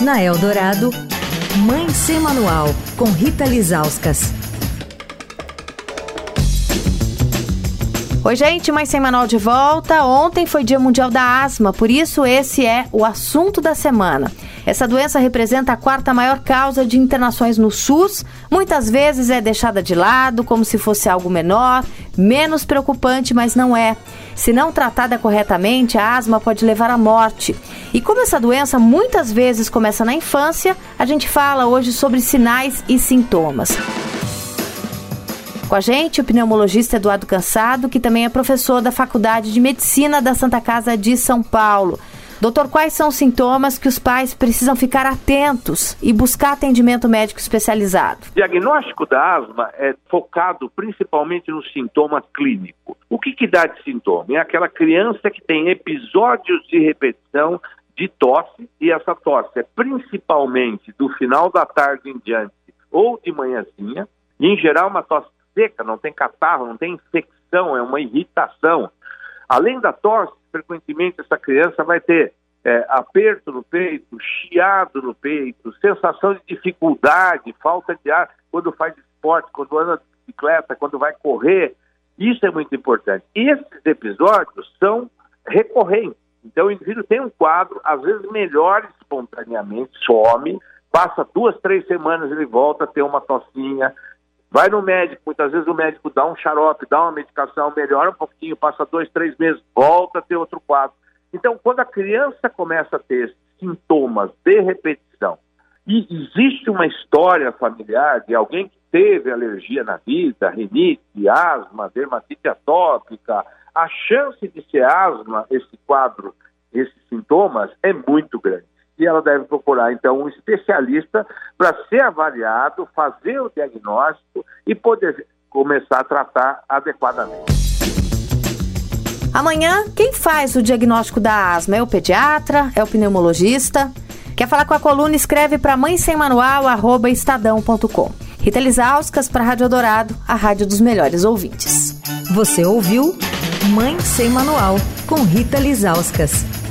Na Eldorado, Mãe Sem Manual, com Rita Lizauskas. Oi, gente, Mãe Sem Manual de volta. Ontem foi Dia Mundial da Asma, por isso esse é o assunto da semana. Essa doença representa a quarta maior causa de internações no SUS. Muitas vezes é deixada de lado, como se fosse algo menor, menos preocupante, mas não é. Se não tratada corretamente, a asma pode levar à morte. E como essa doença muitas vezes começa na infância, a gente fala hoje sobre sinais e sintomas. Com a gente, o pneumologista Eduardo Cansado, que também é professor da Faculdade de Medicina da Santa Casa de São Paulo. Doutor, quais são os sintomas que os pais precisam ficar atentos e buscar atendimento médico especializado? O diagnóstico da asma é focado principalmente no sintoma clínico. O que, que dá de sintoma? É aquela criança que tem episódios de repetição de tosse, e essa tosse é principalmente do final da tarde em diante ou de manhãzinha, e em geral uma tosse seca, não tem catarro, não tem infecção, é uma irritação. Além da tosse, frequentemente essa criança vai ter é, aperto no peito, chiado no peito, sensação de dificuldade, falta de ar quando faz esporte, quando anda de bicicleta, quando vai correr. Isso é muito importante. Esses episódios são recorrentes. Então o indivíduo tem um quadro, às vezes melhora espontaneamente, some, passa duas, três semanas, ele volta a ter uma tossinha, Vai no médico, muitas vezes o médico dá um xarope, dá uma medicação, melhora um pouquinho, passa dois, três meses, volta a ter outro quadro. Então, quando a criança começa a ter sintomas de repetição e existe uma história familiar de alguém que teve alergia na vida, rinite, asma, dermatite atópica, a chance de ser asma, esse quadro, esses sintomas, é muito grande e ela deve procurar, então, um especialista para ser avaliado, fazer o diagnóstico e poder começar a tratar adequadamente. Amanhã, quem faz o diagnóstico da asma é o pediatra, é o pneumologista? Quer falar com a coluna? Escreve para mãe sem manual, arroba estadão.com. Rita Lisauskas para a Rádio Dourado, a rádio dos melhores ouvintes. Você ouviu Mãe Sem Manual, com Rita Lisauskas.